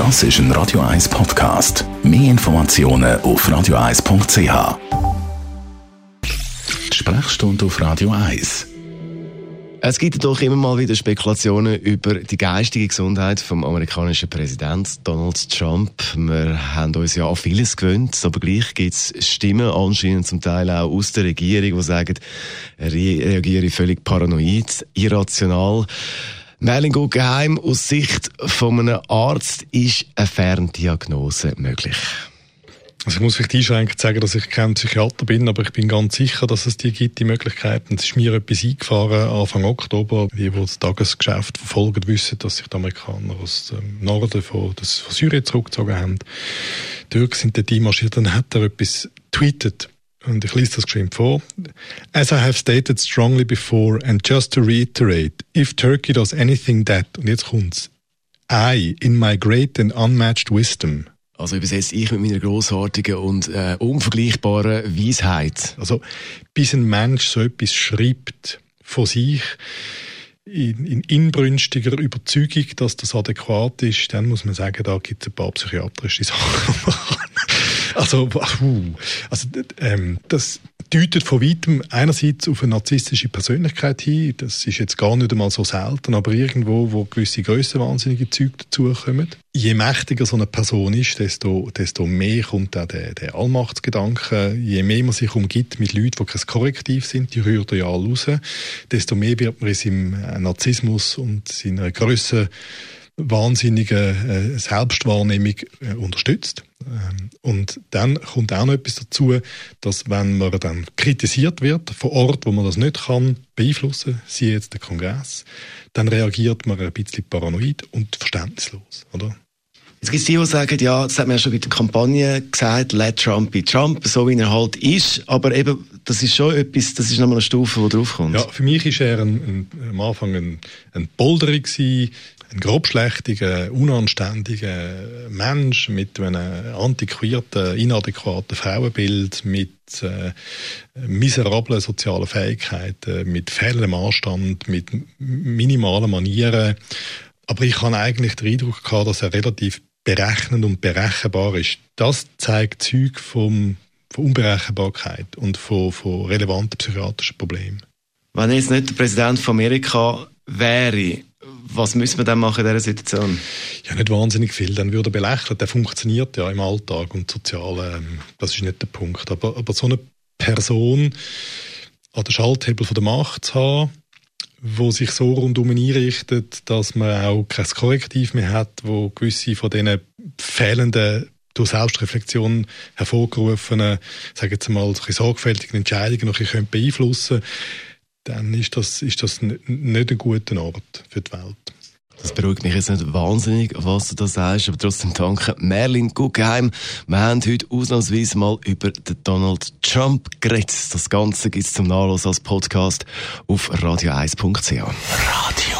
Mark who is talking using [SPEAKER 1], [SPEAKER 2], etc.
[SPEAKER 1] Das ist ein Radio 1 Podcast. Mehr Informationen auf radio1.ch. Sprechstunde auf Radio 1.
[SPEAKER 2] Es gibt doch immer mal wieder Spekulationen über die geistige Gesundheit vom amerikanischen Präsidenten Donald Trump. Wir haben uns ja an vieles gewöhnt, aber gleich gibt es Stimmen anscheinend zum Teil auch aus der Regierung, die sagen, er reagiere völlig paranoid, irrational. Merlin Guggenheim, aus Sicht von einem Arzt ist eine Ferndiagnose möglich.
[SPEAKER 3] Also ich muss vielleicht einschränkend sagen, dass ich kein Psychiater bin, aber ich bin ganz sicher, dass es die gibt, die Möglichkeiten. Es ist mir etwas eingefahren, Anfang Oktober. Die, die das Tagesgeschäft verfolgen, wissen, dass sich die Amerikaner aus dem Norden von, das, von Syrien zurückgezogen haben. Die Türken sind dort einmarschiert, dann hat er etwas tweetet. Und ich lese das geschrieben vor. As I have stated strongly before, and just to reiterate, if Turkey does anything that, und jetzt kommt's, I, in my great and unmatched wisdom,
[SPEAKER 2] also übersetzt ich mit meiner großartigen und äh, unvergleichbaren Weisheit.
[SPEAKER 3] Also bis ein Mensch so etwas schreibt von sich in, in inbrünstiger Überzeugung, dass das adäquat ist, dann muss man sagen, da gibt es ein paar psychiatrische Sachen. also, uh, also ähm, das deutet von weitem einerseits auf eine narzisstische Persönlichkeit hin, das ist jetzt gar nicht einmal so selten, aber irgendwo, wo gewisse grössenwahnsinnige Züge dazukommen. Je mächtiger so eine Person ist, desto, desto mehr kommt auch der, der Allmachtsgedanke. Je mehr man sich umgibt mit Leuten, die kein Korrektiv sind, die rührt ja alle raus, desto mehr wird man in seinem Narzissmus und seiner Größe wahnsinnige äh, Selbstwahrnehmung äh, unterstützt. Ähm, und dann kommt auch noch etwas dazu, dass wenn man dann kritisiert wird, vor Ort, wo man das nicht kann beeinflussen, siehe jetzt der Kongress, dann reagiert man ein bisschen paranoid und verständnislos, oder?
[SPEAKER 2] Es gibt die, die sagen, ja, das hat man ja schon bei der Kampagne gesagt, let Trump be Trump, so wie er halt ist, aber eben, das ist schon etwas, das ist nochmal eine Stufe, die draufkommt.
[SPEAKER 3] Ja, für mich ist er ein, ein, am Anfang ein, ein Polderer ein grobschlächtiger, unanständiger Mensch mit einem antiquierten, inadäquaten Frauenbild, mit äh, miserablen sozialen Fähigkeiten, mit fehlendem Anstand, mit minimalen Manieren. Aber ich habe eigentlich den Eindruck gehabt, dass er relativ berechnend und berechenbar ist. Das zeigt Zeug vom, von Unberechenbarkeit und von, von relevanten psychiatrischen Problemen.
[SPEAKER 2] Wenn er jetzt nicht der Präsident von Amerika wäre, was müssen wir dann machen in dieser Situation?
[SPEAKER 3] Ja, nicht wahnsinnig viel. Dann würde er belächelt. Der funktioniert ja im Alltag und sozial. Ähm, das ist nicht der Punkt. Aber, aber so eine Person an den Schalthebel von der Macht zu haben, wo sich so rundum einrichtet, dass man auch kein Korrektiv mehr hat, wo gewisse von diesen fehlenden durch Selbstreflexion hervorgerufenen, sage jetzt mal, sorgfältigen Entscheidungen noch ein bisschen beeinflussen dann ist das, ist das nicht ein guter Ort für die Welt.
[SPEAKER 2] Das beruhigt mich jetzt nicht wahnsinnig, was du da sagst, aber trotzdem danke Merlin Guggenheim. Wir haben heute ausnahmsweise mal über den Donald Trump geredet. Das Ganze gibt es zum Nachlass als Podcast auf radio1.ch.
[SPEAKER 1] Radio